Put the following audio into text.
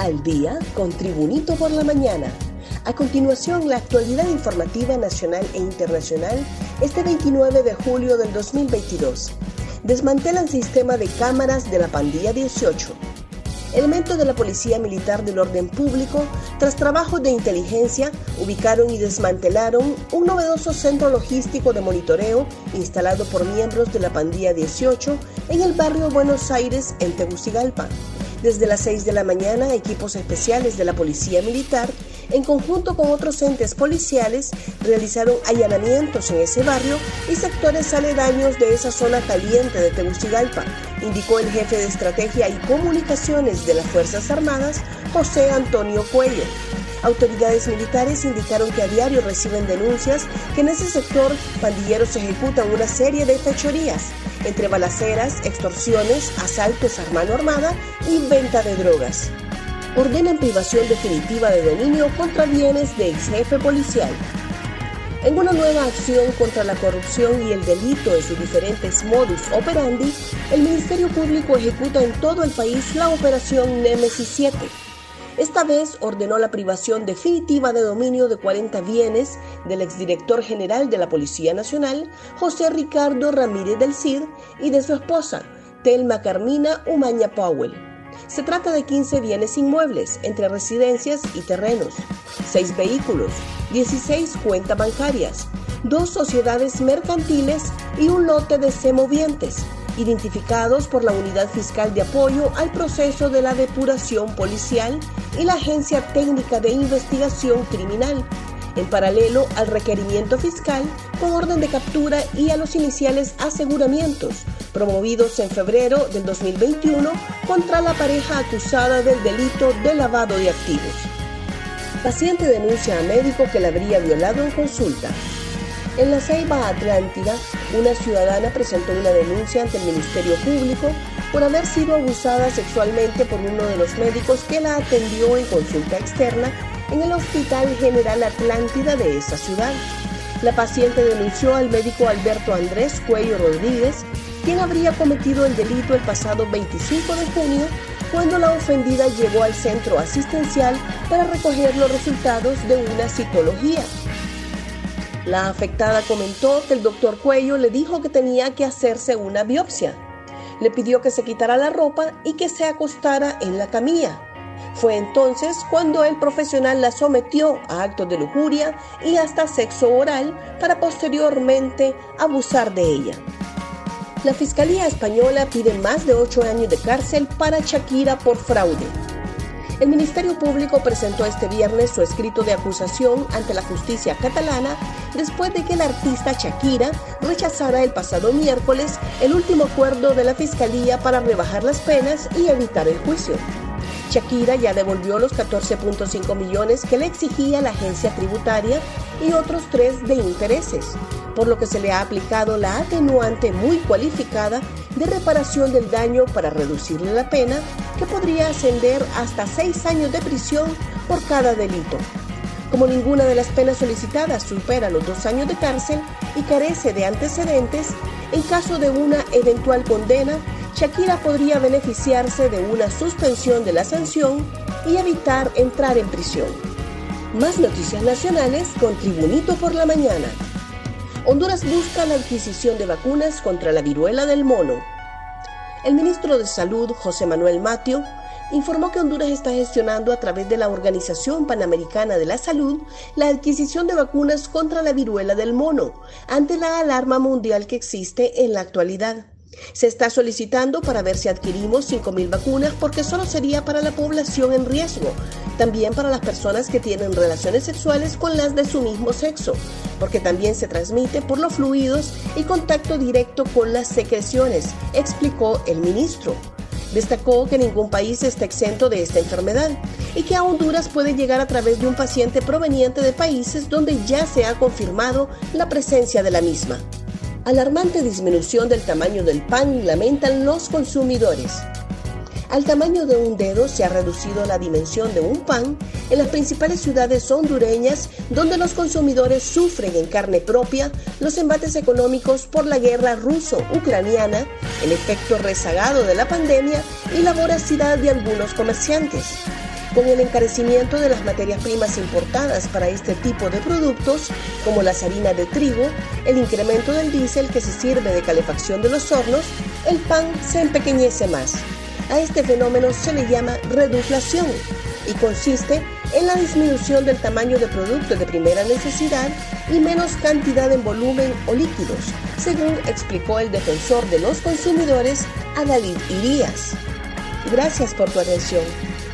Al día con Tribunito por la mañana. A continuación, la actualidad informativa nacional e internacional este 29 de julio del 2022. Desmantelan sistema de cámaras de la pandilla 18. Elementos de la Policía Militar del Orden Público, tras trabajos de inteligencia, ubicaron y desmantelaron un novedoso centro logístico de monitoreo instalado por miembros de la pandilla 18 en el barrio Buenos Aires, en Tegucigalpa. Desde las 6 de la mañana, equipos especiales de la Policía Militar, en conjunto con otros entes policiales, realizaron allanamientos en ese barrio y sectores aledaños de esa zona caliente de Tegucigalpa, indicó el jefe de Estrategia y Comunicaciones de las Fuerzas Armadas, José Antonio Cuello. Autoridades militares indicaron que a diario reciben denuncias que en ese sector pandilleros ejecutan una serie de fechorías, entre balaceras, extorsiones, asaltos a mano armada y venta de drogas. Ordenan privación definitiva de dominio contra bienes de ex jefe policial. En una nueva acción contra la corrupción y el delito en sus diferentes modus operandi, el Ministerio Público ejecuta en todo el país la operación Nemesis 7 esta vez ordenó la privación definitiva de dominio de 40 bienes del exdirector general de la Policía Nacional, José Ricardo Ramírez del Cid, y de su esposa, Telma Carmina Umaña Powell. Se trata de 15 bienes inmuebles entre residencias y terrenos, 6 vehículos, 16 cuentas bancarias, dos sociedades mercantiles y un lote de semovientes, identificados por la Unidad Fiscal de Apoyo al Proceso de la Depuración Policial y la Agencia Técnica de Investigación Criminal, en paralelo al requerimiento fiscal con orden de captura y a los iniciales aseguramientos promovidos en febrero del 2021 contra la pareja acusada del delito de lavado de activos. Paciente denuncia a médico que la habría violado en consulta. En la Ceiba Atlántida, una ciudadana presentó una denuncia ante el Ministerio Público por haber sido abusada sexualmente por uno de los médicos que la atendió en consulta externa en el Hospital General Atlántida de esa ciudad. La paciente denunció al médico Alberto Andrés Cuello Rodríguez, quien habría cometido el delito el pasado 25 de junio cuando la ofendida llegó al centro asistencial para recoger los resultados de una citología. La afectada comentó que el doctor Cuello le dijo que tenía que hacerse una biopsia. Le pidió que se quitara la ropa y que se acostara en la camilla. Fue entonces cuando el profesional la sometió a actos de lujuria y hasta sexo oral para posteriormente abusar de ella. La Fiscalía Española pide más de ocho años de cárcel para Shakira por fraude. El Ministerio Público presentó este viernes su escrito de acusación ante la justicia catalana después de que la artista Shakira rechazara el pasado miércoles el último acuerdo de la Fiscalía para rebajar las penas y evitar el juicio. Shakira ya devolvió los 14.5 millones que le exigía la agencia tributaria y otros tres de intereses, por lo que se le ha aplicado la atenuante muy cualificada de reparación del daño para reducirle la pena, que podría ascender hasta seis años de prisión por cada delito. Como ninguna de las penas solicitadas supera los dos años de cárcel y carece de antecedentes, en caso de una eventual condena, Shakira podría beneficiarse de una suspensión de la sanción y evitar entrar en prisión. Más noticias nacionales con Tribunito por la Mañana. Honduras busca la adquisición de vacunas contra la viruela del mono. El ministro de Salud, José Manuel Matio, informó que Honduras está gestionando a través de la Organización Panamericana de la Salud la adquisición de vacunas contra la viruela del mono, ante la alarma mundial que existe en la actualidad. Se está solicitando para ver si adquirimos 5.000 vacunas porque solo sería para la población en riesgo, también para las personas que tienen relaciones sexuales con las de su mismo sexo, porque también se transmite por los fluidos y contacto directo con las secreciones, explicó el ministro. Destacó que ningún país está exento de esta enfermedad y que a Honduras puede llegar a través de un paciente proveniente de países donde ya se ha confirmado la presencia de la misma. Alarmante disminución del tamaño del pan lamentan los consumidores. Al tamaño de un dedo se ha reducido la dimensión de un pan en las principales ciudades hondureñas donde los consumidores sufren en carne propia los embates económicos por la guerra ruso-ucraniana, el efecto rezagado de la pandemia y la voracidad de algunos comerciantes. Con el encarecimiento de las materias primas importadas para este tipo de productos, como las harinas de trigo, el incremento del diésel que se sirve de calefacción de los hornos, el pan se empequeñece más. A este fenómeno se le llama reduflación y consiste en la disminución del tamaño de productos de primera necesidad y menos cantidad en volumen o líquidos, según explicó el defensor de los consumidores, Adalid Irías. Gracias por tu atención.